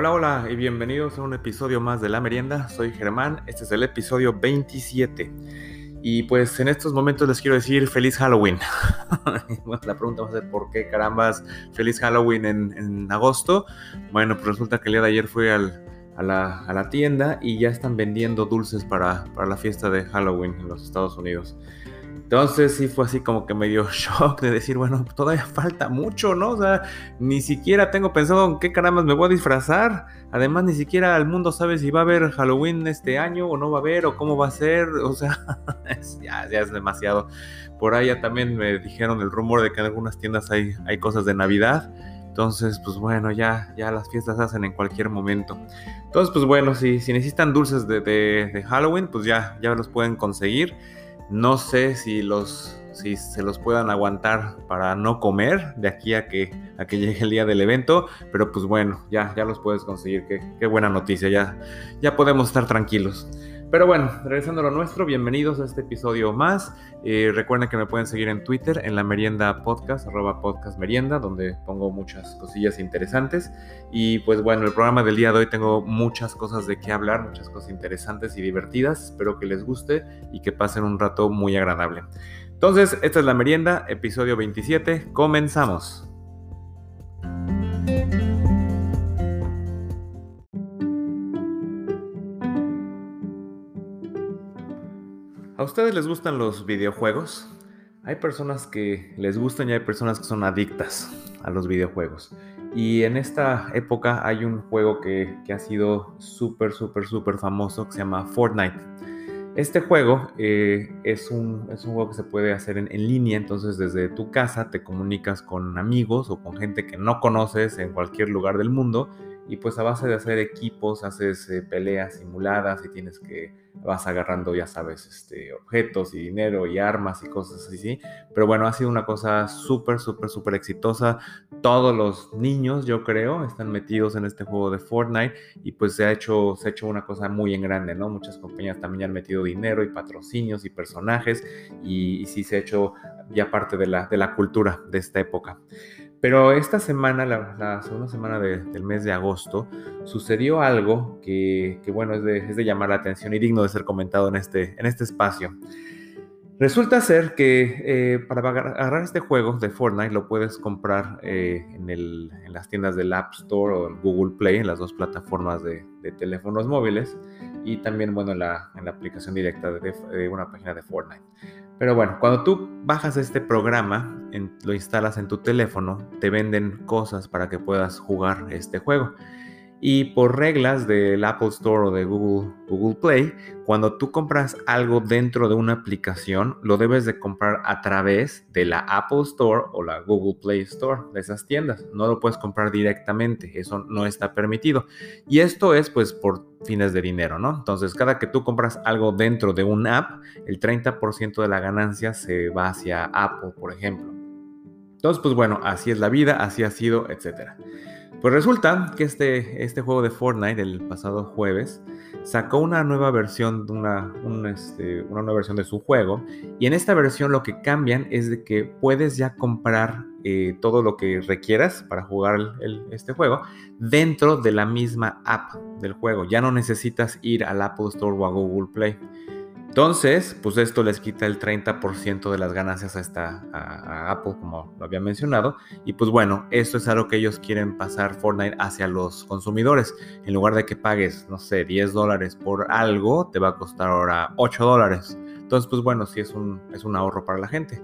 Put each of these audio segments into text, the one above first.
Hola, hola y bienvenidos a un episodio más de La Merienda. Soy Germán, este es el episodio 27. Y pues en estos momentos les quiero decir feliz Halloween. la pregunta va a ser ¿por qué carambas feliz Halloween en, agosto? Bueno, pues resulta que el día de ayer fui a, la, tienda y ya están vendiendo dulces para, para la fiesta de Halloween en los Estados Unidos. Entonces sí fue así como que me dio shock de decir, bueno, todavía falta mucho, ¿no? O sea, ni siquiera tengo pensado en qué caramba me voy a disfrazar. Además, ni siquiera el mundo sabe si va a haber Halloween este año o no va a haber o cómo va a ser. O sea, ya, es demasiado. Por ahí ya también me dijeron el rumor de que en algunas tiendas hay, hay cosas de Navidad. Entonces, pues bueno, ya, ya las fiestas hacen en cualquier momento. Entonces, pues bueno, si, si necesitan dulces de, de, de Halloween, pues ya, ya los pueden conseguir. No sé si los si se los puedan aguantar para no comer de aquí a que, a que llegue el día del evento, pero pues bueno, ya, ya los puedes conseguir, qué, qué buena noticia, ya, ya podemos estar tranquilos. Pero bueno, regresando a lo nuestro, bienvenidos a este episodio más. Eh, recuerden que me pueden seguir en Twitter, en la merienda podcast, arroba podcast merienda, donde pongo muchas cosillas interesantes. Y pues bueno, el programa del día de hoy tengo muchas cosas de qué hablar, muchas cosas interesantes y divertidas. Espero que les guste y que pasen un rato muy agradable. Entonces, esta es la merienda, episodio 27. Comenzamos. ¿A ustedes les gustan los videojuegos? Hay personas que les gustan y hay personas que son adictas a los videojuegos. Y en esta época hay un juego que, ha sido súper, súper, súper famoso que se llama Fortnite. Este juego eh, es, un, es, un, juego que se puede hacer en, en, línea, entonces desde tu casa te comunicas con amigos o con gente que no conoces en cualquier lugar del mundo y pues a base de hacer equipos haces eh, peleas simuladas y tienes que vas agarrando ya sabes este objetos y dinero y armas y cosas así pero bueno ha sido una cosa súper súper súper exitosa. Todos los niños yo creo están metidos en este juego de Fortnite y pues se ha hecho se ha hecho una cosa muy en grande no muchas compañías también han metido dinero y patrocinios y personajes y, y sí se ha hecho ya parte de la de la cultura de esta época pero esta semana, la, segunda semana del mes de agosto, sucedió algo que, bueno, es de, llamar la atención y digno de ser comentado en este, en este espacio. Resulta ser que eh, para agarrar este juego de Fortnite lo puedes comprar eh, en, las tiendas del App Store o Google Play, en las dos plataformas de, teléfonos móviles, y también, bueno, en la, aplicación directa de una página de Fortnite. Pero bueno, cuando tú bajas este programa, lo instalas en tu teléfono, te venden cosas para que puedas jugar este juego. Y por reglas del Apple Store o de Google, Play, cuando tú compras algo dentro de una aplicación, lo debes de comprar a través de la Apple Store o la Google Play Store, de esas tiendas. No lo puedes comprar directamente, eso no está permitido. Y esto es pues por fines de dinero, ¿no? Entonces, cada que tú compras algo dentro de un app, el 30% de la ganancia se va hacia Apple, por ejemplo. Entonces, pues bueno, así es la vida, así ha sido, etcétera. Pues resulta que este, este juego de Fortnite, el pasado jueves, sacó una nueva versión, una, este, una nueva versión de su juego. Y en esta versión lo que cambian es de que puedes ya comprar eh, todo lo que requieras para jugar este juego dentro de la misma app del juego. Ya no necesitas ir al Apple Store o a Google Play. Entonces, pues esto les quita el 30% de las ganancias a, esta, Apple, como lo había mencionado. Y pues bueno, esto es algo que ellos quieren pasar Fortnite hacia los consumidores. En lugar de que pagues, no sé, 10 dólares por algo, te va a costar ahora 8 dólares. Entonces, pues bueno, sí es un, es un ahorro para la gente.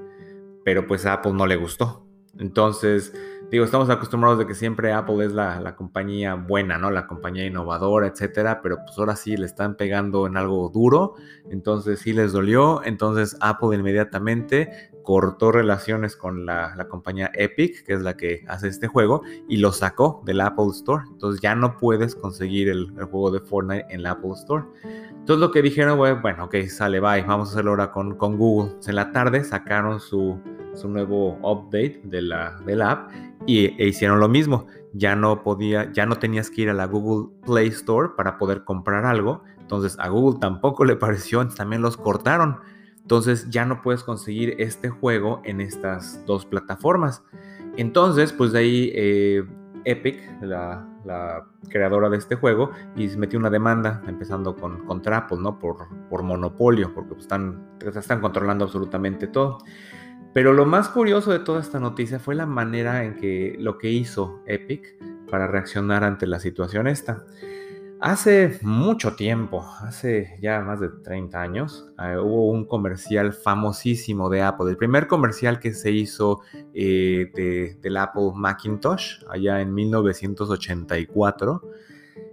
Pero pues a Apple no le gustó. Entonces, digo, estamos acostumbrados de que siempre Apple es la, compañía buena, ¿no? La compañía innovadora, etcétera, pero pues ahora sí le están pegando en algo duro, entonces sí les dolió, entonces Apple inmediatamente cortó relaciones con la, compañía Epic, que es la que hace este juego, y lo sacó del Apple Store, entonces ya no puedes conseguir el, juego de Fortnite en la Apple Store. Entonces lo que dijeron, bueno, ok, sale, bye, vamos a hacerlo ahora con, con Google. En la tarde sacaron su su nuevo update de la, app y e hicieron lo mismo. Ya no podía, ya no tenías que ir a la Google Play Store para poder comprar algo. Entonces a Google tampoco le pareció, también los cortaron. Entonces ya no puedes conseguir este juego en estas dos plataformas. Entonces, pues de ahí eh, Epic, la, creadora de este juego, y metió una demanda empezando con, contra Apple, ¿no? Por, por monopolio, porque pues, están, están controlando absolutamente todo. Pero lo más curioso de toda esta noticia fue la manera en que lo que hizo Epic para reaccionar ante la situación esta. Hace mucho tiempo, hace ya más de 30 años, eh, hubo un comercial famosísimo de Apple, el primer comercial que se hizo eh, del Apple Macintosh, allá en 1984.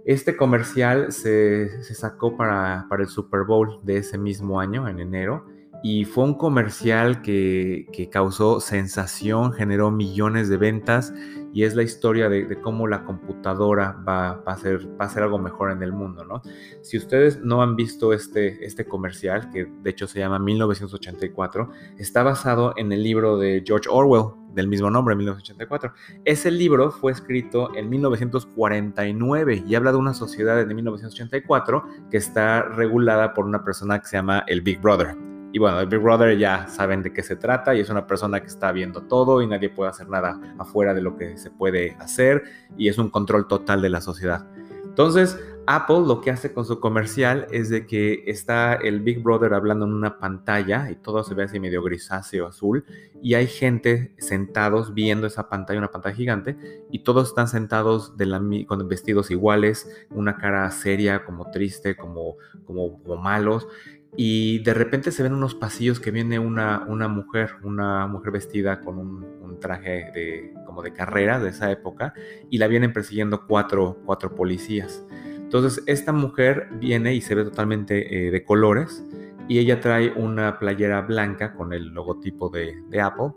Este comercial se, sacó para, para, el Super Bowl de ese mismo año, en enero, y fue un comercial que, que causó sensación, generó millones de ventas y es la historia de, cómo la computadora va, a ser, va, a ser, algo mejor en el mundo, ¿no? Si ustedes no han visto este, este comercial, que de hecho se llama 1984, está basado en el libro de George Orwell, del mismo nombre, 1984. Ese libro fue escrito en 1949 y habla de una sociedad de 1984 que está regulada por una persona que se llama el Big Brother. Y bueno, el Big Brother ya saben de qué se trata y es una persona que está viendo todo y nadie puede hacer nada afuera de lo que se puede hacer y es un control total de la sociedad. Entonces, Apple lo que hace con su comercial es de que está el Big Brother hablando en una pantalla y todo se ve así medio grisáceo azul y hay gente sentados viendo esa pantalla, una pantalla gigante y todos están sentados de la, con vestidos iguales, una cara seria, como triste, como, como, como malos y de repente se ven unos pasillos que viene una, una mujer, una mujer vestida con un, traje de, como de carrera de esa época, y la vienen persiguiendo cuatro, cuatro policías. Entonces esta mujer viene y se ve totalmente eh, de colores, y ella trae una playera blanca con el logotipo de, de Apple,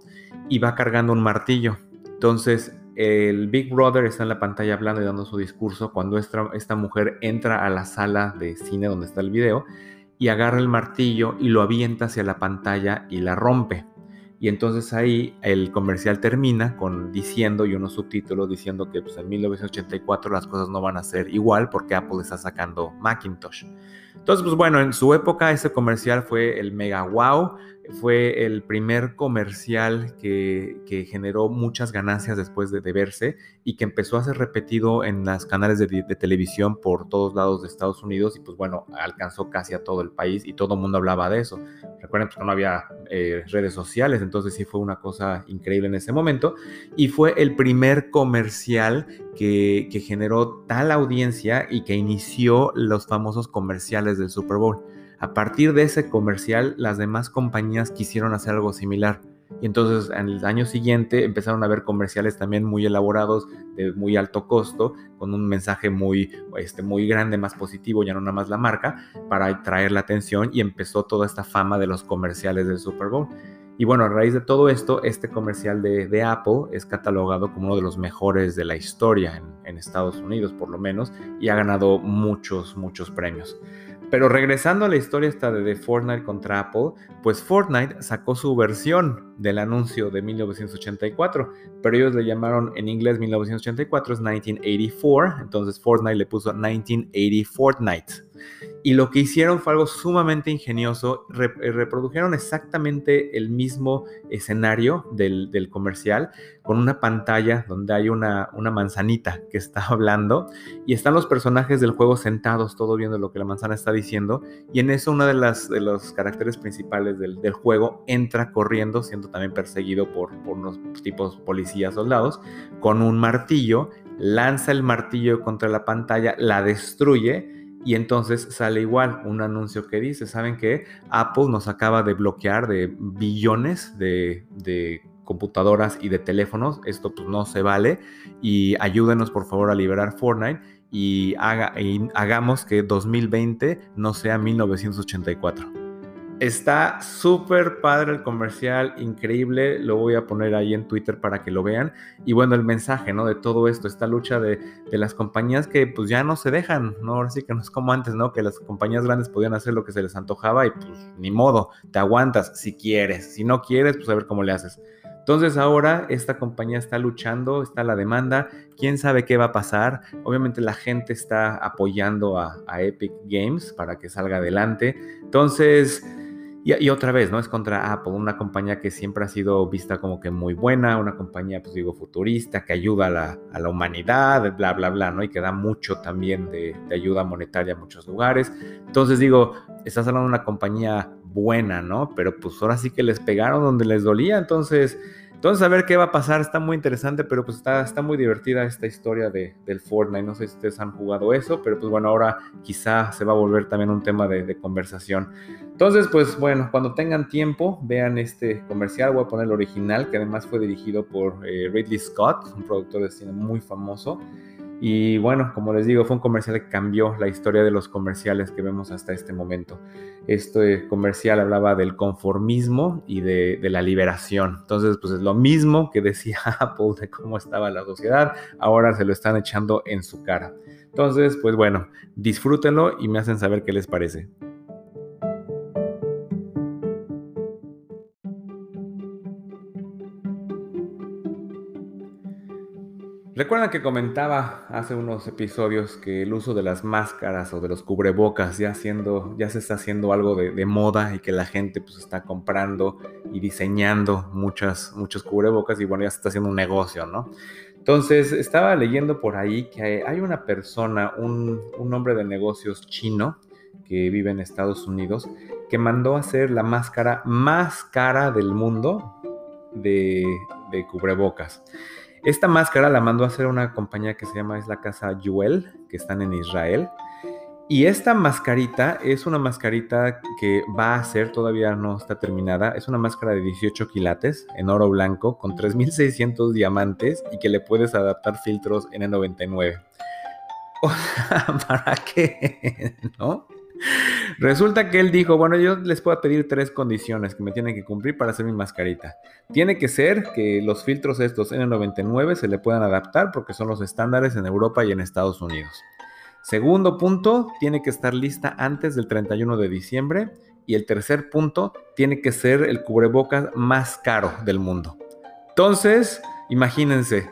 y va cargando un martillo. Entonces el Big Brother está en la pantalla hablando y dando su discurso cuando esta, esta mujer entra a la sala de cine donde está el video y agarra el martillo y lo avienta hacia la pantalla y la rompe. Y entonces ahí el comercial termina con diciendo y unos subtítulos diciendo que pues, en 1984 las cosas no van a ser igual porque Apple está sacando Macintosh. Entonces, pues bueno, en su época ese comercial fue el mega wow fue el primer comercial que, generó muchas ganancias después de, verse y que empezó a ser repetido en las canales de, televisión por todos lados de Estados Unidos y pues bueno, alcanzó casi a todo el país y todo el mundo hablaba de eso. Recuerden pues, que no había eh, redes sociales, entonces sí fue una cosa increíble en ese momento y fue el primer comercial que, que generó tal audiencia y que inició los famosos comerciales del Super Bowl. A partir de ese comercial, las demás compañías quisieron hacer algo similar. Y entonces en el año siguiente empezaron a ver comerciales también muy elaborados, de muy alto costo, con un mensaje muy, este, muy grande, más positivo, ya no nada más la marca, para atraer la atención y empezó toda esta fama de los comerciales del Super Bowl. Y bueno, a raíz de todo esto, este comercial de, Apple es catalogado como uno de los mejores de la historia en, en Estados Unidos, por lo menos, y ha ganado muchos, muchos premios. Pero regresando a la historia esta de, Fortnite contra Apple, pues Fortnite sacó su versión del anuncio de 1984, pero ellos le llamaron en inglés 1984, es 1984, entonces Fortnite le puso 1980 Fortnite. Y lo que hicieron fue algo sumamente ingenioso. Eh, reprodujeron exactamente el mismo escenario del, comercial con una pantalla donde hay una, manzanita que está hablando y están los personajes del juego sentados, todo viendo lo que la manzana está diciendo. Y en eso, uno de los caracteres principales del, juego entra corriendo, siendo también perseguido por, por unos tipos policías soldados, con un martillo lanza el martillo contra la pantalla, la destruye y entonces sale igual un anuncio que dice, ¿saben qué? Apple nos acaba de bloquear de billones de, computadoras y de teléfonos, esto pues no se vale y ayúdenos por favor a liberar Fortnite y, haga, y hagamos que 2020 no sea 1984. Está súper padre el comercial, increíble. Lo voy a poner ahí en Twitter para que lo vean. Y bueno, el mensaje, ¿no? De todo esto, esta lucha de, las compañías que pues ya no se dejan, ¿no? Ahora sí que no es como antes, ¿no? Que las compañías grandes podían hacer lo que se les antojaba y pues ni modo, te aguantas si quieres. Si no quieres, pues a ver cómo le haces. Entonces ahora esta compañía está luchando, está la demanda, quién sabe qué va a pasar. Obviamente la gente está apoyando a, a Epic Games para que salga adelante. Entonces Y, otra vez, ¿no? Es contra Apple, una compañía que siempre ha sido vista como que muy buena, una compañía, pues digo, futurista, que ayuda a la, a la humanidad, bla, bla, bla, ¿no? Y que da mucho también de, de ayuda monetaria a muchos lugares. Entonces digo, estás hablando de una compañía buena, ¿no? Pero pues ahora sí que les pegaron donde les dolía, entonces entonces, a ver qué va a pasar, está muy interesante, pero pues está, está muy divertida esta historia de, del Fortnite. No sé si ustedes han jugado eso, pero pues bueno, ahora quizá se va a volver también un tema de, conversación. Entonces, pues bueno, cuando tengan tiempo, vean este comercial. Voy a poner el original, que además fue dirigido por eh, Ridley Scott, un productor de cine muy famoso. Y bueno, como les digo, fue un comercial que cambió la historia de los comerciales que vemos hasta este momento. Este comercial hablaba del conformismo y de, la liberación. Entonces, pues es lo mismo que decía Apple de cómo estaba la sociedad, ahora se lo están echando en su cara. Entonces, pues bueno, disfrútenlo y me hacen saber qué les parece. Recuerdan que comentaba hace unos episodios que el uso de las máscaras o de los cubrebocas ya, haciendo, ya se está haciendo algo de, moda y que la gente pues está comprando y diseñando muchas, muchos cubrebocas y bueno, ya se está haciendo un negocio, ¿no? Entonces, estaba leyendo por ahí que hay una persona, un, hombre de negocios chino que vive en Estados Unidos, que mandó a hacer la máscara más cara del mundo de cubrebocas. Esta máscara la mandó a hacer una compañía que se llama, es la casa Jewel, que están en Israel. Y esta mascarita es una mascarita que va a ser, todavía no está terminada, es una máscara de 18 quilates en oro blanco con 3600 diamantes y que le puedes adaptar filtros N99. O sea, ¿para qué? ¿No? Resulta que él dijo, bueno, yo les puedo pedir tres condiciones que me tienen que cumplir para hacer mi mascarita. Tiene que ser que los filtros estos N99 se le puedan adaptar porque son los estándares en Europa y en Estados Unidos. Segundo punto, tiene que estar lista antes del 31 de diciembre. Y el tercer punto, tiene que ser el cubrebocas más caro del mundo. Entonces, imagínense,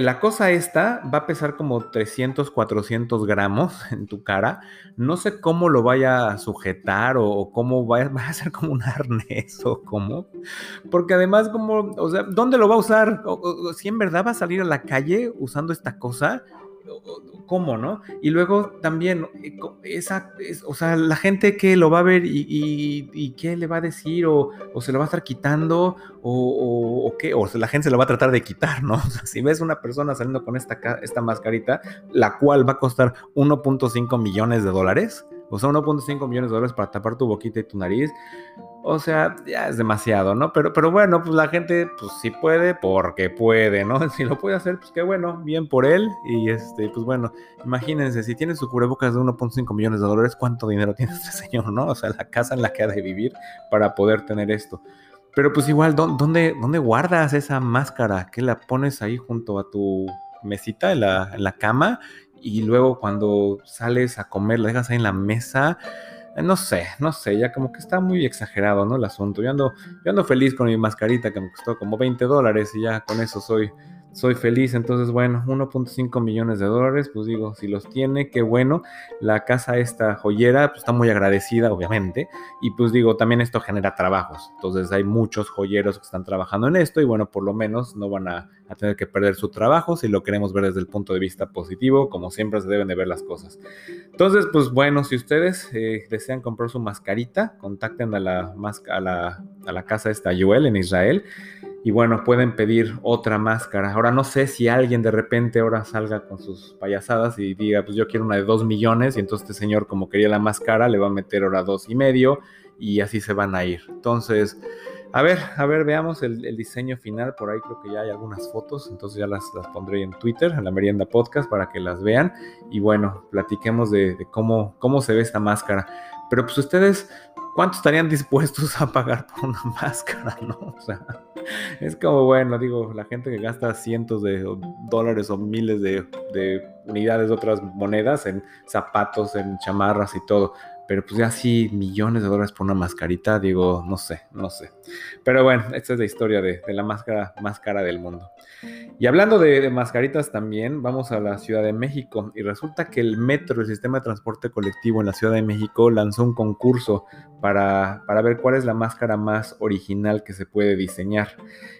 la cosa esta va a pesar como 300, 400 gramos en tu cara. No sé cómo lo vaya a sujetar o, cómo va, a ser como un arnés o cómo. Porque además, como, o sea, ¿dónde lo va a usar? si en verdad va a salir a la calle usando esta cosa, cómo, ¿no? Y luego también, eh, esa, o sea, la gente que lo va a ver y, qué le va a decir, o, se lo va a estar quitando, o, qué, o la gente se lo va a tratar de quitar, ¿no? O sea, si ves una persona saliendo con esta, esta mascarita, la cual va a costar 1.5 millones de dólares, sea, 1.5 millones de dólares para tapar tu boquita y tu nariz. O sea, ya es demasiado, ¿no? Pero, pero bueno, pues la gente, pues sí puede porque puede, ¿no? Si lo puede hacer, pues qué bueno, bien por él. Y este, pues bueno, imagínense, si tiene su cubrebocas de 1.5 millones de dólares, ¿cuánto dinero tiene este señor, no? O sea, la casa en la que ha de vivir para poder tener esto. Pero pues igual, ¿dónde, dónde guardas esa máscara? ¿Qué la pones ahí junto a tu mesita en la, en la cama? Y luego cuando sales a comer, la dejas ahí en la mesa. Eh, no sé, no sé, ya como que está muy exagerado, ¿no? El asunto. Yo ando, yo ando feliz con mi mascarita que me costó como 20 dólares y ya con eso soy, soy feliz. Entonces, bueno, 1.5 millones de dólares, pues digo, si los tiene, qué bueno. La casa esta joyera pues, está muy agradecida, obviamente. Y pues digo, también esto genera trabajos. Entonces hay muchos joyeros que están trabajando en esto y bueno, por lo menos no van a, tener que perder su trabajo si lo queremos ver desde el punto de vista positivo, como siempre se deben de ver las cosas. Entonces, pues bueno, si ustedes eh, desean comprar su mascarita, contacten a la, a la, a la casa esta Joel en Israel y bueno, pueden pedir otra máscara. Ahora no sé si alguien de repente ahora salga con sus payasadas y diga, pues yo quiero una de dos millones y entonces este señor como quería la máscara le va a meter ahora dos y medio y así se van a ir. Entonces, a ver, a ver, veamos el, diseño final. Por ahí creo que ya hay algunas fotos, entonces ya las, las, pondré en Twitter, en la Merienda Podcast, para que las vean. Y bueno, platiquemos de, cómo, cómo se ve esta máscara. Pero pues ustedes, ¿cuánto estarían dispuestos a pagar por una máscara, no? O sea, es como, bueno, digo, la gente que gasta cientos de dólares o miles de, unidades de otras monedas en zapatos, en chamarras y todo. Pero pues ya sí, millones de dólares por una mascarita, digo, no sé, no sé. Pero bueno, esta es la historia de, de la máscara más cara del mundo. Y hablando de, mascaritas también, vamos a la Ciudad de México y resulta que el metro, el sistema de transporte colectivo en la Ciudad de México, lanzó un concurso para, ver cuál es la máscara más original que se puede diseñar.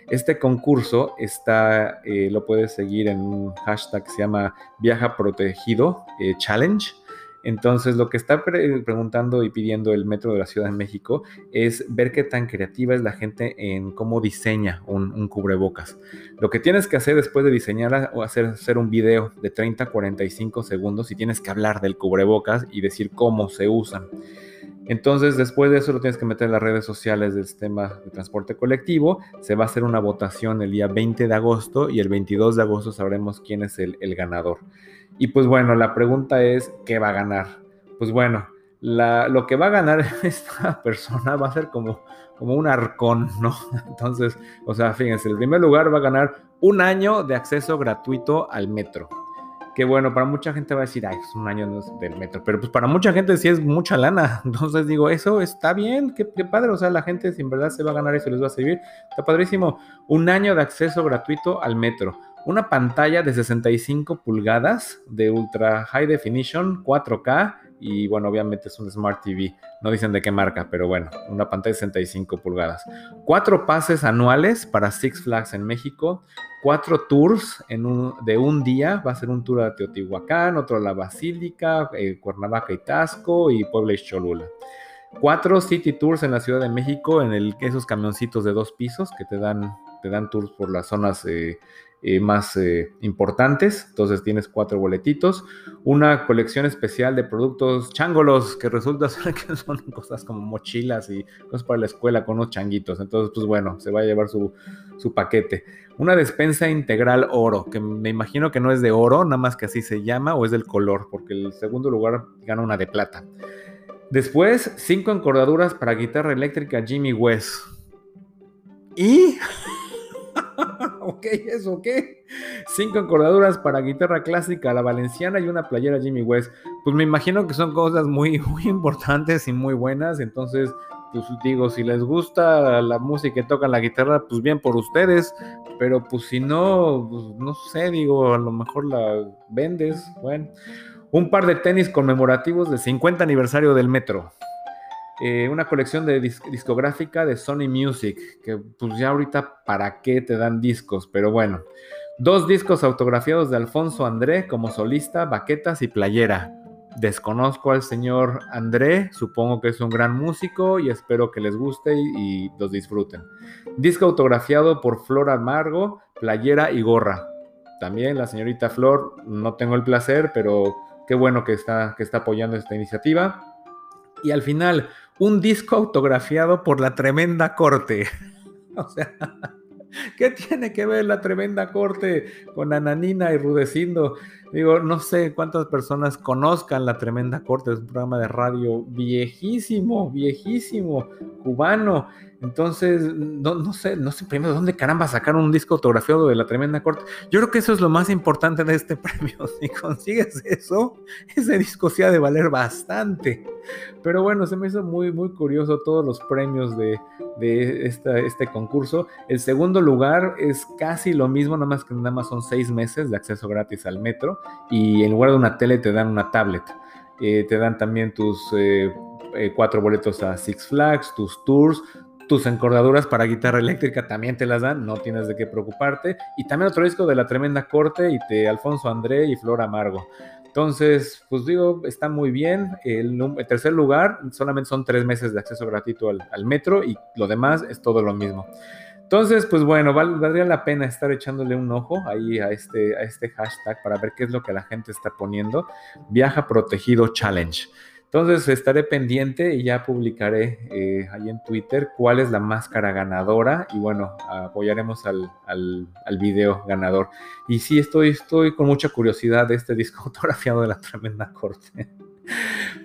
Este concurso está, eh, lo puedes seguir en un hashtag que se llama Viaja Protegido eh, Challenge entonces, lo que está preguntando y pidiendo el Metro de la Ciudad de México es ver qué tan creativa es la gente en cómo diseña un, cubrebocas. Lo que tienes que hacer después de diseñar o hacer, hacer un video de 30 a 45 segundos y tienes que hablar del cubrebocas y decir cómo se usan. Entonces, después de eso lo tienes que meter en las redes sociales del sistema de transporte colectivo. Se va a hacer una votación el día 20 de agosto y el 22 de agosto sabremos quién es el, ganador. Y pues bueno, la pregunta es, ¿qué va a ganar? Pues bueno, lo que va a ganar esta persona va a ser como, como un arcón, ¿no? Entonces, o sea, fíjense, el primer lugar va a ganar un año de acceso gratuito al metro. Que bueno, para mucha gente va a decir, ay, es un año del metro, pero pues para mucha gente sí es mucha lana. Entonces digo, eso está bien, qué, padre, o sea, la gente si en verdad se va a ganar eso les va a servir, está padrísimo. Un año de acceso gratuito al metro una pantalla de 65 pulgadas de ultra high definition, 4K y bueno, obviamente es un Smart TV. No dicen de qué marca, pero bueno, una pantalla de 65 pulgadas. Cuatro pases anuales para Six Flags en México. Cuatro tours en un, de un día. Va a ser un tour a Teotihuacán, otro a la Basílica, eh, Cuernavaca y Tasco y Puebla y Cholula. Cuatro city tours en la Ciudad de México en el, esos camioncitos de dos pisos que te dan, te dan tours por las zonas eh, eh, más eh, importantes. Entonces tienes cuatro boletitos. Una colección especial de productos changolos que resulta ser que son cosas como mochilas y cosas para la escuela con unos changuitos. Entonces, pues bueno, se va a llevar su, su paquete. Una despensa integral oro, que me imagino que no es de oro, nada más que así se llama, o es del color, porque el segundo lugar gana una de plata. Después, cinco encordaduras para guitarra eléctrica Jimmy West. Y ok, ¿eso qué? Cinco encordaduras para guitarra clásica, la valenciana y una playera Jimmy West. Pues me imagino que son cosas muy, muy importantes y muy buenas. Entonces, pues digo, si les gusta la música y tocan la guitarra, pues bien por ustedes. Pero pues si no, pues, no sé, digo, a lo mejor la vendes. Bueno, un par de tenis conmemorativos del 50 aniversario del metro. Eh, una colección de discográfica de Sony Music, que pues ya ahorita para qué te dan discos, pero bueno. Dos discos autografiados de Alfonso André como solista, baquetas y playera. Desconozco al señor André, supongo que es un gran músico y espero que les guste y, y los disfruten. Disco autografiado por Flor Amargo, playera y gorra. También la señorita Flor, no tengo el placer, pero qué bueno que está, que está apoyando esta iniciativa. Y al final, un disco autografiado por la tremenda corte. o sea, ¿qué tiene que ver la tremenda corte con Ananina y Rudecindo? Digo, no sé cuántas personas conozcan la tremenda corte, es un programa de radio viejísimo, viejísimo, cubano. Entonces, no, sé, no sé primero dónde caramba sacaron un disco autografiado de la tremenda corte. Yo creo que eso es lo más importante de este premio. Si consigues eso, ese disco se ha de valer bastante. Pero bueno, se me hizo muy, muy curioso todos los premios de, este concurso. El segundo lugar es casi lo mismo, nada más que nada más son seis meses de acceso gratis al metro. Y en lugar de una tele te dan una tablet. Eh, te dan también tus eh, eh, cuatro boletos a Six Flags, tus tours, tus encordaduras para guitarra eléctrica también te las dan, no tienes de qué preocuparte. Y también otro disco de la tremenda corte y de Alfonso André y Flor Amargo. Entonces, pues digo, está muy bien. El, tercer lugar, solamente son tres meses de acceso gratuito al, metro y lo demás es todo lo mismo. Entonces, pues bueno, valdría la pena estar echándole un ojo ahí a este, a este hashtag para ver qué es lo que la gente está poniendo. Viaja Protegido Challenge. Entonces estaré pendiente y ya publicaré eh, ahí en Twitter cuál es la máscara ganadora y bueno, apoyaremos al, al, video ganador. Y sí, estoy, estoy con mucha curiosidad de este disco autografiado de la tremenda corte.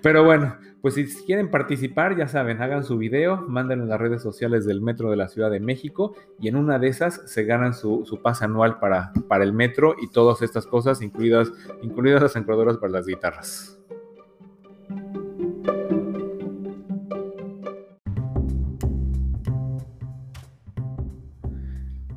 Pero bueno, pues si quieren participar, ya saben, hagan su video, manden en las redes sociales del Metro de la Ciudad de México y en una de esas se ganan su, su pase anual para, para el metro y todas estas cosas, incluidas, incluidas las encuadradoras para las guitarras.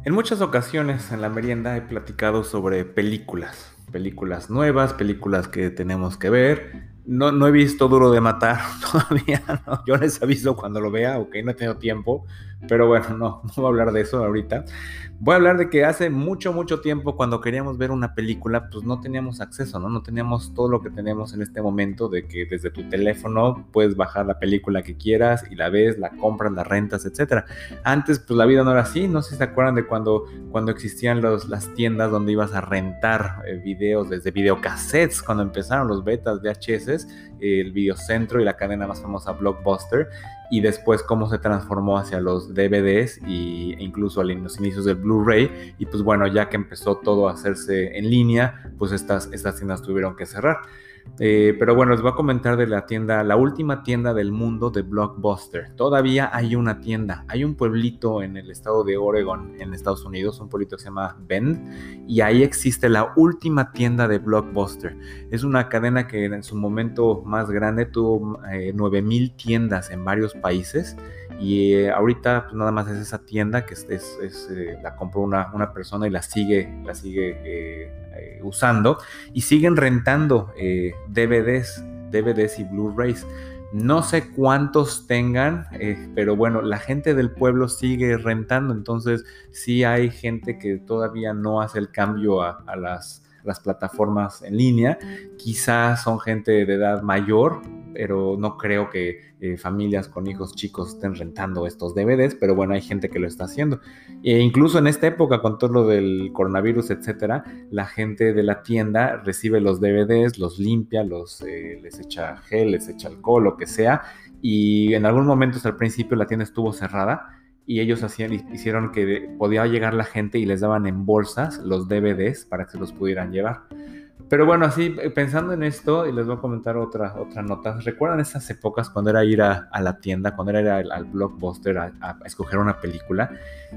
En muchas ocasiones en la merienda he platicado sobre películas, películas nuevas, películas que tenemos que ver. No, no he visto Duro de Matar todavía, ¿no? yo les aviso cuando lo vea, ok, no he tenido tiempo, pero bueno, no, no voy a hablar de eso ahorita. Voy a hablar de que hace mucho, mucho tiempo cuando queríamos ver una película, pues no teníamos acceso, ¿no? No teníamos todo lo que tenemos en este momento de que desde tu teléfono puedes bajar la película que quieras y la ves, la compras, la rentas, etc. Antes, pues la vida no era así. No sé si se acuerdan de cuando, cuando existían los, las tiendas donde ibas a rentar eh, videos desde videocassettes, cuando empezaron los betas VHS, el videocentro y la cadena más famosa Blockbuster y después cómo se transformó hacia los DVDs e incluso a los inicios del Blu-ray y pues bueno, ya que empezó todo a hacerse en línea, pues estas, estas tiendas tuvieron que cerrar. Eh, pero bueno, les voy a comentar de la tienda, la última tienda del mundo de Blockbuster. Todavía hay una tienda, hay un pueblito en el estado de Oregon, en Estados Unidos, un pueblito que se llama Bend, y ahí existe la última tienda de Blockbuster. Es una cadena que en su momento más grande tuvo eh, 9000 tiendas en varios países. Y eh, ahorita pues nada más es esa tienda que es, eh, la compró una, una, persona y la sigue, la sigue eh, usando. Y siguen rentando DVDs, DVDs y Blu-rays. No sé cuántos tengan, pero bueno, la gente del pueblo sigue rentando. Entonces sí hay gente que todavía no hace el cambio a, a las, las plataformas en línea. Quizás son gente de edad mayor, pero no creo que eh, familias con hijos chicos estén rentando estos DVDs, pero bueno, hay gente que lo está haciendo. E incluso en esta época, con todo lo del coronavirus, etcétera, la gente de la tienda recibe los DVDs, los limpia, los, eh, les echa gel, les echa alcohol, lo que sea, y en algún momento al principio la tienda estuvo cerrada y ellos hacían, hicieron que podía llegar la gente y les daban en bolsas los DVDs para que se los pudieran llevar. Pero bueno, así eh, pensando en esto, y les voy a comentar otra, otra nota. ¿Recuerdan esas épocas cuando era ir a, la tienda, cuando era ir al, blockbuster a, escoger una película?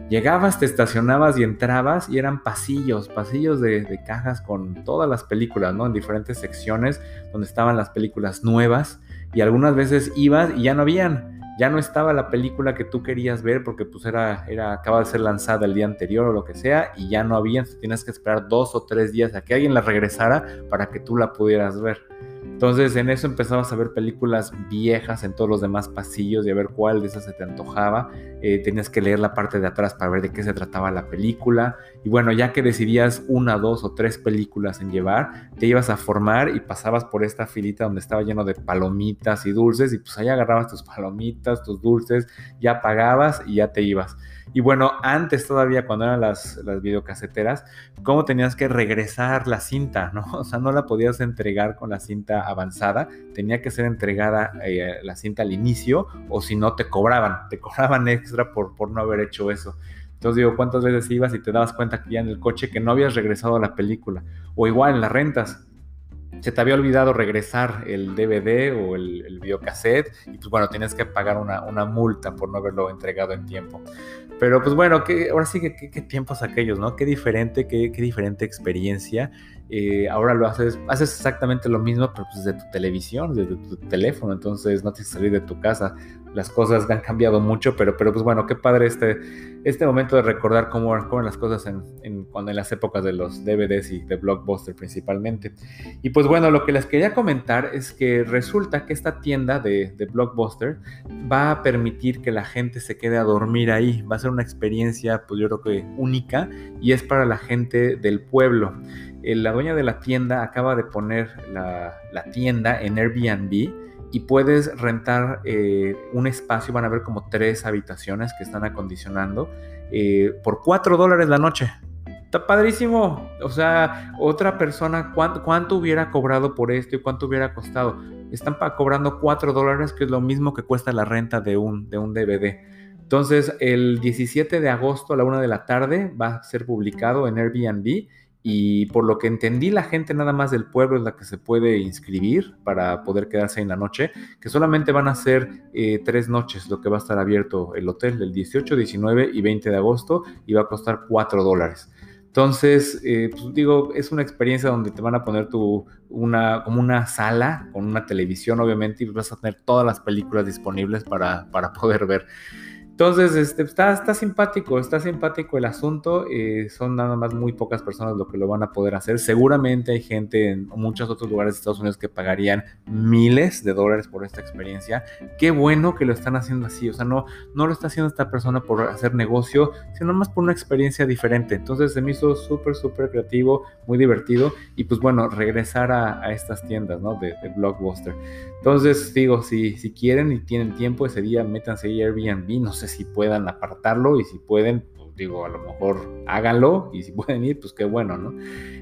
Llegabas, te estacionabas y entrabas y eran pasillos, pasillos de, de, cajas con todas las películas, ¿no? En diferentes secciones donde estaban las películas nuevas y algunas veces ibas y ya no habían ya no estaba la película que tú querías ver porque pues era, era, acaba de ser lanzada el día anterior o lo que sea y ya no había, tienes que esperar dos o tres días a que alguien la regresara para que tú la pudieras ver. Entonces en eso empezabas a ver películas viejas en todos los demás pasillos y a ver cuál de esas se te antojaba. Eh, tenías que leer la parte de atrás para ver de qué se trataba la película. Y bueno, ya que decidías una, dos o tres películas en llevar, te ibas a formar y pasabas por esta filita donde estaba lleno de palomitas y dulces y pues ahí agarrabas tus palomitas, tus dulces, ya pagabas y ya te ibas. Y bueno, antes todavía, cuando eran las, las videocaseteras, ¿cómo tenías que regresar la cinta? ¿no? O sea, no la podías entregar con la cinta avanzada, tenía que ser entregada eh, la cinta al inicio, o si no, te cobraban, te cobraban extra por, por no haber hecho eso. Entonces digo, ¿cuántas veces ibas y te dabas cuenta que ya en el coche que no habías regresado a la película? O igual en las rentas, se te había olvidado regresar el DVD o el, el videocassette y pues bueno, tienes que pagar una, una, multa por no haberlo entregado en tiempo. Pero pues bueno, ahora sí que qué tiempos aquellos, ¿no? Qué diferente, qué, qué diferente experiencia. Eh, ahora lo haces, haces exactamente lo mismo, pero pues desde tu televisión, desde tu teléfono, entonces no tienes que salir de tu casa. Las cosas han cambiado mucho, pero, pero pues bueno, qué padre este, este momento de recordar cómo, cómo eran las cosas en, cuando en las épocas de los DVDs y de Blockbuster principalmente. Y pues bueno, lo que les quería comentar es que resulta que esta tienda de, de Blockbuster va a permitir que la gente se quede a dormir ahí. Va a ser una experiencia, pues yo creo que única y es para la gente del pueblo. Eh, la dueña de la tienda acaba de poner la, tienda en Airbnb y puedes rentar eh, un espacio, van a ver como tres habitaciones que están acondicionando eh, por 4 dólares la noche. Está padrísimo. O sea, otra persona, ¿cuánto, hubiera cobrado por esto y cuánto hubiera costado? Están cobrando 4 dólares, que es lo mismo que cuesta la renta de un, de un DVD. Entonces, el 17 de agosto a la 1 de la tarde va a ser publicado en Airbnb y por lo que entendí, la gente nada más del pueblo es la que se puede inscribir para poder quedarse en la noche, que solamente van a ser eh, tres noches lo que va a estar abierto el hotel, del 18, 19 y 20 de agosto, y va a costar 4 dólares. Entonces, eh, pues digo, es una experiencia donde te van a poner tu, una, como una sala con una televisión, obviamente, y vas a tener todas las películas disponibles para, para poder ver. Entonces, este, está, está simpático, está simpático el asunto. Eh, son nada más muy pocas personas lo que lo van a poder hacer. Seguramente hay gente en muchos otros lugares de Estados Unidos que pagarían miles de dólares por esta experiencia. Qué bueno que lo están haciendo así. O sea, no, no lo está haciendo esta persona por hacer negocio, sino más por una experiencia diferente. Entonces se me hizo súper, súper creativo, muy divertido. Y pues bueno, regresar a, estas tiendas, ¿no? De, Blockbuster. Entonces, digo, si, si quieren y tienen tiempo ese día, métanse a Airbnb. No sé si puedan apartarlo y si pueden, pues digo, a lo mejor háganlo y si pueden ir, pues qué bueno, ¿no?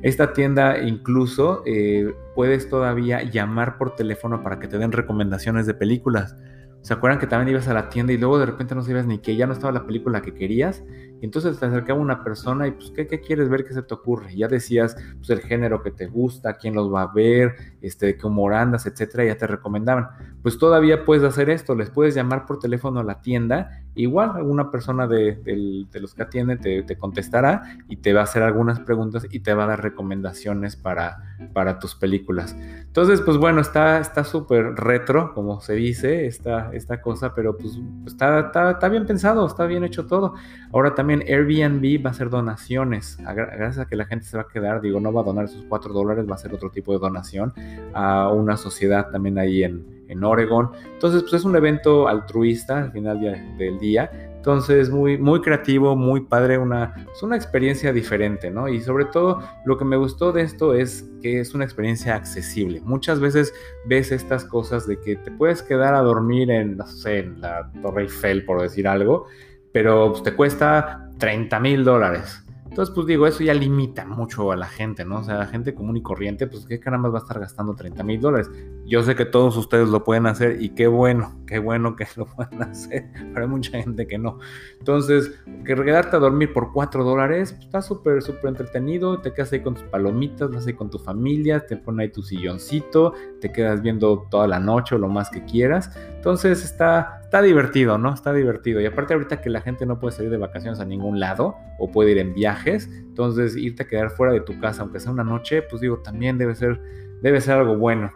Esta tienda incluso eh, puedes todavía llamar por teléfono para que te den recomendaciones de películas. ¿Se acuerdan que también ibas a la tienda y luego de repente no sabías ni que ya no estaba la película que querías? Y entonces te acercaba una persona y pues, ¿qué, ¿qué, quieres ver? ¿Qué se te ocurre? Ya decías, pues, el género que te gusta, quién los va a ver, este, humor andas, etcétera, ya te recomendaban. Pues todavía puedes hacer esto, les puedes llamar por teléfono a la tienda, igual alguna persona de, los que atienden te, te, contestará y te va a hacer algunas preguntas y te va a dar recomendaciones para, para tus películas. Entonces, pues bueno, está súper retro, como se dice, esta, esta cosa, pero pues está, está, está bien pensado, está bien hecho todo. Ahora también Airbnb va a hacer donaciones. Gracias a que la gente se va a quedar, digo, no va a donar esos 4 dólares, va a ser otro tipo de donación a una sociedad también ahí en, en Oregon. Entonces, pues es un evento altruista al final del día. Entonces, muy, muy creativo, muy padre, una, es una experiencia diferente, ¿no? Y sobre todo, lo que me gustó de esto es que es una experiencia accesible. Muchas veces ves estas cosas de que te puedes quedar a dormir en, no sé, en la Torre Eiffel, por decir algo, pero pues, te cuesta 30 mil dólares. Entonces, pues digo, eso ya limita mucho a la gente, ¿no? O sea, la gente común y corriente, pues qué caramba va a estar gastando 30 mil dólares. Yo sé que todos ustedes lo pueden hacer y qué bueno, qué bueno que lo puedan hacer, pero hay mucha gente que no. Entonces, que quedarte a dormir por 4 dólares, pues, está súper, súper entretenido, te quedas ahí con tus palomitas, vas ahí con tu familia, te pones ahí tu silloncito, te quedas viendo toda la noche o lo más que quieras. Entonces, está, está divertido, ¿no? Está divertido. Y aparte ahorita que la gente no puede salir de vacaciones a ningún lado o puede ir en viajes, entonces irte a quedar fuera de tu casa, aunque sea una noche, pues digo, también debe ser, debe ser algo bueno.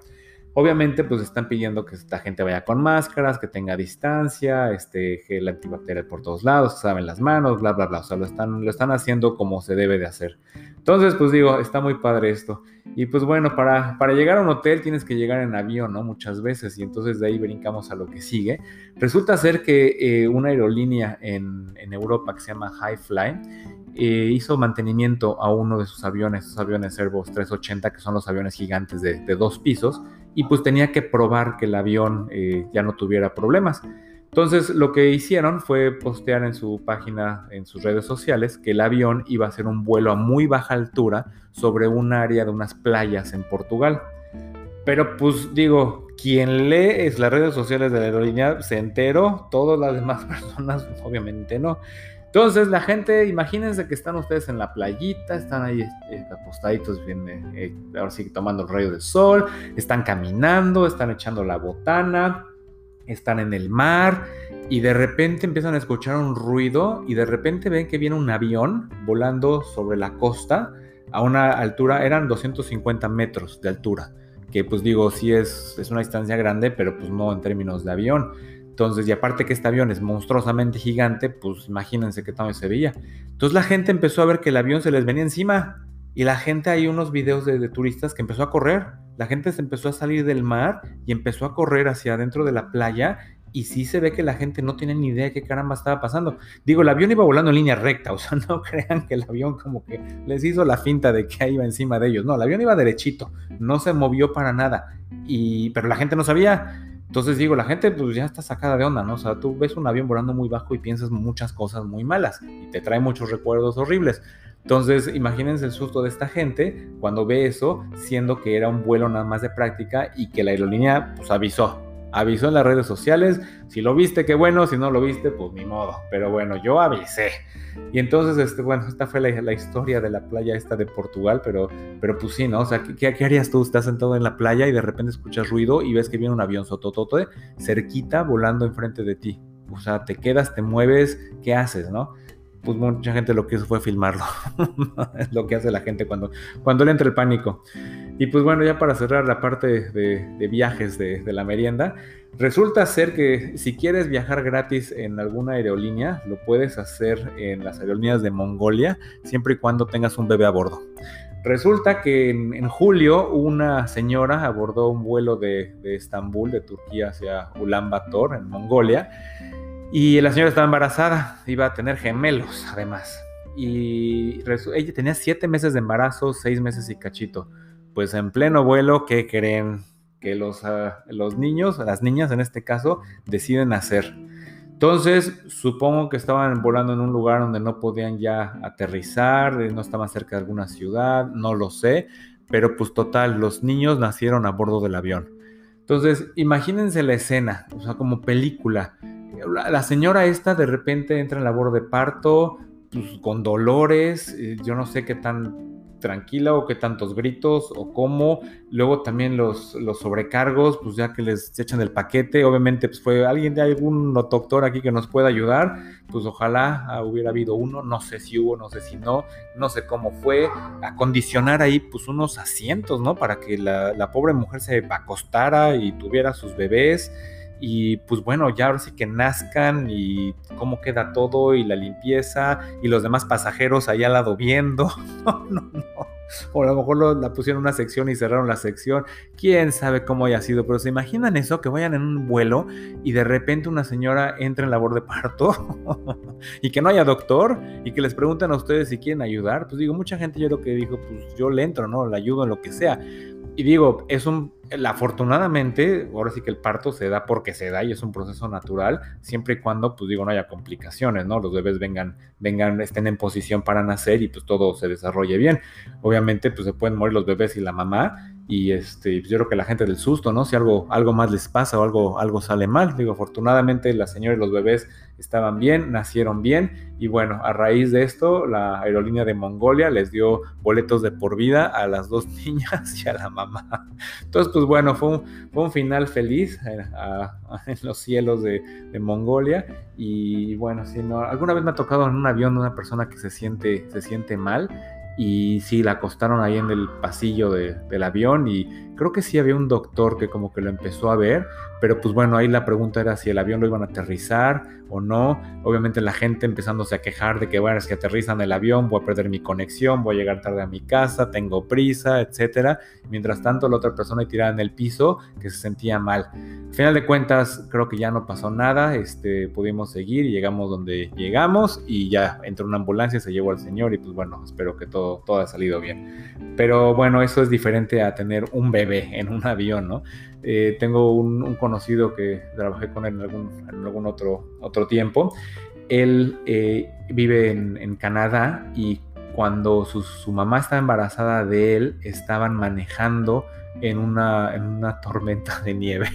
Obviamente, pues están pidiendo que esta gente vaya con máscaras, que tenga distancia, este, gel antibacterial por todos lados, saben las manos, bla, bla, bla. O sea, lo están, lo están haciendo como se debe de hacer. Entonces, pues digo, está muy padre esto. Y pues bueno, para, para llegar a un hotel tienes que llegar en avión, ¿no? Muchas veces. Y entonces de ahí brincamos a lo que sigue. Resulta ser que eh, una aerolínea en, en, Europa que se llama Highfly eh, hizo mantenimiento a uno de sus aviones, esos aviones Airbus 380, que son los aviones gigantes de, de dos pisos. Y pues tenía que probar que el avión eh, ya no tuviera problemas. Entonces lo que hicieron fue postear en su página, en sus redes sociales, que el avión iba a hacer un vuelo a muy baja altura sobre un área de unas playas en Portugal. Pero pues digo, quien lee es las redes sociales de la aerolínea se enteró, todas las demás personas obviamente no. Entonces la gente, imagínense que están ustedes en la playita, están ahí eh, acostaditos, bien, eh, ahora sí tomando el rayo del sol, están caminando, están echando la botana, están en el mar y de repente empiezan a escuchar un ruido y de repente ven que viene un avión volando sobre la costa a una altura, eran 250 metros de altura, que pues digo, sí es, es una distancia grande, pero pues no en términos de avión. Entonces, y aparte que este avión es monstruosamente gigante, pues imagínense qué tal se veía. Entonces la gente empezó a ver que el avión se les venía encima y la gente, hay unos videos de, de turistas que empezó a correr la gente se empezó a salir del mar y empezó a correr hacia adentro de la playa y sí se ve que la gente no tiene ni idea de qué caramba estaba pasando. Digo, el avión iba volando en línea recta, o sea, no crean que el avión como que les hizo la finta de que iba encima de ellos. No, el avión iba derechito, no se movió para nada. Y, pero la gente no sabía. Entonces digo, la gente pues ya está sacada de onda, ¿no? O sea, tú ves un avión volando muy bajo y piensas muchas cosas muy malas y te trae muchos recuerdos horribles. Entonces, imagínense el susto de esta gente cuando ve eso, siendo que era un vuelo nada más de práctica y que la aerolínea pues avisó. Avisó en las redes sociales, si lo viste, qué bueno, si no lo viste, pues ni modo. Pero bueno, yo avisé. Y entonces, este, bueno, esta fue la, historia de la playa esta de Portugal, pero, pero pues sí, ¿no? O sea, ¿qué, ¿qué, harías tú? Estás sentado en la playa y de repente escuchas ruido y ves que viene un avión sototote cerquita volando enfrente de ti. O sea, te quedas, te mueves, ¿qué haces, no? pues mucha gente lo que hizo fue filmarlo. es lo que hace la gente cuando, cuando le entra el pánico. Y pues bueno, ya para cerrar la parte de, viajes de, de, la merienda, resulta ser que si quieres viajar gratis en alguna aerolínea, lo puedes hacer en las aerolíneas de Mongolia, siempre y cuando tengas un bebé a bordo. Resulta que en, julio una señora abordó un vuelo de, Estambul, de Turquía, hacia Ulaanbaatar, en Mongolia, y la señora estaba embarazada, iba a tener gemelos además. Y ella tenía siete meses de embarazo, seis meses y cachito. Pues en pleno vuelo, ¿qué creen? Que los, ah, los niños, las niñas en este caso, deciden hacer entonces, supongo que estaban volando en un lugar donde no podían ya aterrizar, eh, no estaban cerca de alguna ciudad, no lo sé, pero pues total, los niños nacieron a bordo del avión. Entonces, imagínense la escena, o sea, como película. La señora esta de repente entra en labor de parto, pues, con dolores, eh, yo no sé qué tan tranquila o qué tantos gritos o cómo. Luego también los, los sobrecargos, pues ya que les echan el paquete, obviamente pues fue alguien de algún doctor aquí que nos pueda ayudar, pues ojalá hubiera habido uno, no sé si hubo, no sé si no, no sé cómo fue, acondicionar ahí pues unos asientos, ¿no? Para que la, la pobre mujer se acostara y tuviera sus bebés y pues bueno, ya ahora sí que nazcan y cómo queda todo y la limpieza y los demás pasajeros ahí al lado viendo. No, no, no. O a lo mejor la pusieron una sección y cerraron la sección. Quién sabe cómo haya sido, pero se imaginan eso, que vayan en un vuelo y de repente una señora entra en labor de parto y que no haya doctor y que les pregunten a ustedes si quieren ayudar. Pues digo, mucha gente yo lo que dijo, pues yo le entro, ¿no? Le ayudo en lo que sea. Y digo, es un, afortunadamente, ahora sí que el parto se da porque se da y es un proceso natural, siempre y cuando, pues digo, no haya complicaciones, ¿no? Los bebés vengan, vengan, estén en posición para nacer y pues todo se desarrolle bien. Obviamente, pues se pueden morir los bebés y la mamá, y este, pues, yo creo que la gente del susto, ¿no? Si algo, algo más les pasa o algo, algo sale mal. Digo, afortunadamente la señora y los bebés estaban bien, nacieron bien. Y bueno, a raíz de esto, la aerolínea de Mongolia les dio boletos de por vida a las dos niñas y a la mamá. Entonces, pues bueno, fue un, fue un final feliz eh, en los cielos de, de, Mongolia. Y bueno, si no, alguna vez me ha tocado en un avión una persona que se siente, se siente mal y sí, la acostaron ahí en el pasillo del avión y creo que sí había un doctor que como que lo empezó a ver, pero pues bueno, ahí la pregunta era si el avión lo iban a aterrizar no. Obviamente la gente empezándose a quejar de que bueno, es aterrizan el avión, voy a perder mi conexión, voy a llegar tarde a mi casa, tengo prisa, etcétera. Mientras tanto, la otra persona tirada en el piso que se sentía mal. Al final de cuentas, creo que ya no pasó nada, este, pudimos seguir y llegamos donde llegamos y ya entró una ambulancia, se llevó al señor y pues bueno, espero que todo, todo haya salido bien. Pero bueno, eso es diferente a tener un bebé en un avión, ¿no? Eh, tengo un, conocido que trabajé con él en algún, otro, otro tiempo. Él eh, vive en, Canadá y cuando su, mamá estaba embarazada de él, estaban manejando en una, en una tormenta de nieve.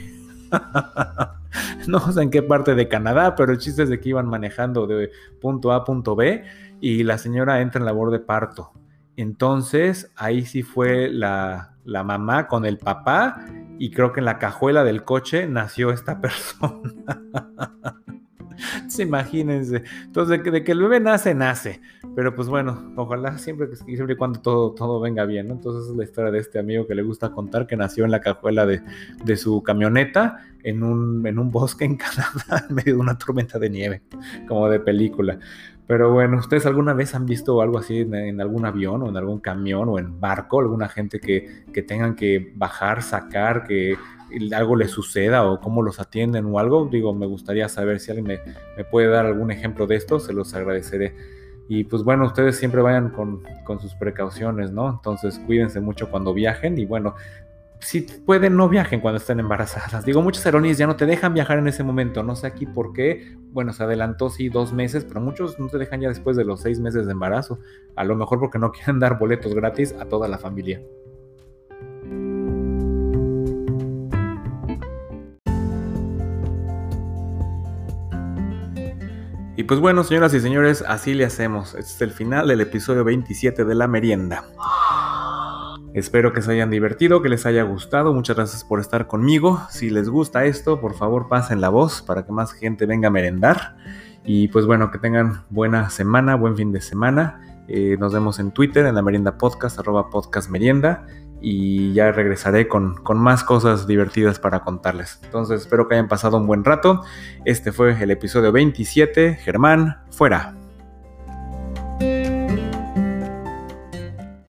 no sé en qué parte de Canadá, pero el chiste es de que iban manejando de punto A a punto B y la señora entra en labor de parto. Entonces ahí sí fue la, la mamá con el papá y creo que en la cajuela del coche nació esta persona. imagínense. Entonces, de que, el bebé nace, nace. Pero pues bueno, ojalá siempre, siempre y cuando todo, todo venga bien, ¿no? Entonces es la historia de este amigo que le gusta contar que nació en la cajuela de, de su camioneta en un, en un bosque en Canadá en medio de una tormenta de nieve, como de película. Pero bueno, ¿ustedes alguna vez han visto algo así en, algún avión o en algún camión o en barco? ¿Alguna gente que, que tengan que bajar, sacar, que algo les suceda o cómo los atienden o algo? Digo, me gustaría saber si alguien me, me puede dar algún ejemplo de esto, se los agradeceré. Y pues bueno, ustedes siempre vayan con, con, sus precauciones, ¿no? Entonces cuídense mucho cuando viajen y bueno, si pueden, no viajen cuando estén embarazadas. Digo, muchas aerolíneas ya no te dejan viajar en ese momento. No sé aquí por qué. Bueno, se adelantó sí dos meses, pero muchos no te dejan ya después de los seis meses de embarazo. A lo mejor porque no quieren dar boletos gratis a toda la familia. Y pues bueno, señoras y señores, así le hacemos. Este es el final del episodio 27 de La Merienda. Espero que se hayan divertido, que les haya gustado. Muchas gracias por estar conmigo. Si les gusta esto, por favor pasen la voz para que más gente venga a merendar. Y pues bueno, que tengan buena semana, buen fin de semana. Eh, nos vemos en Twitter, en la merienda podcast, arroba podcast merienda. y ya regresaré con, con, más cosas divertidas para contarles. Entonces espero que hayan pasado un buen rato. Este fue el episodio 27. Germán, fuera.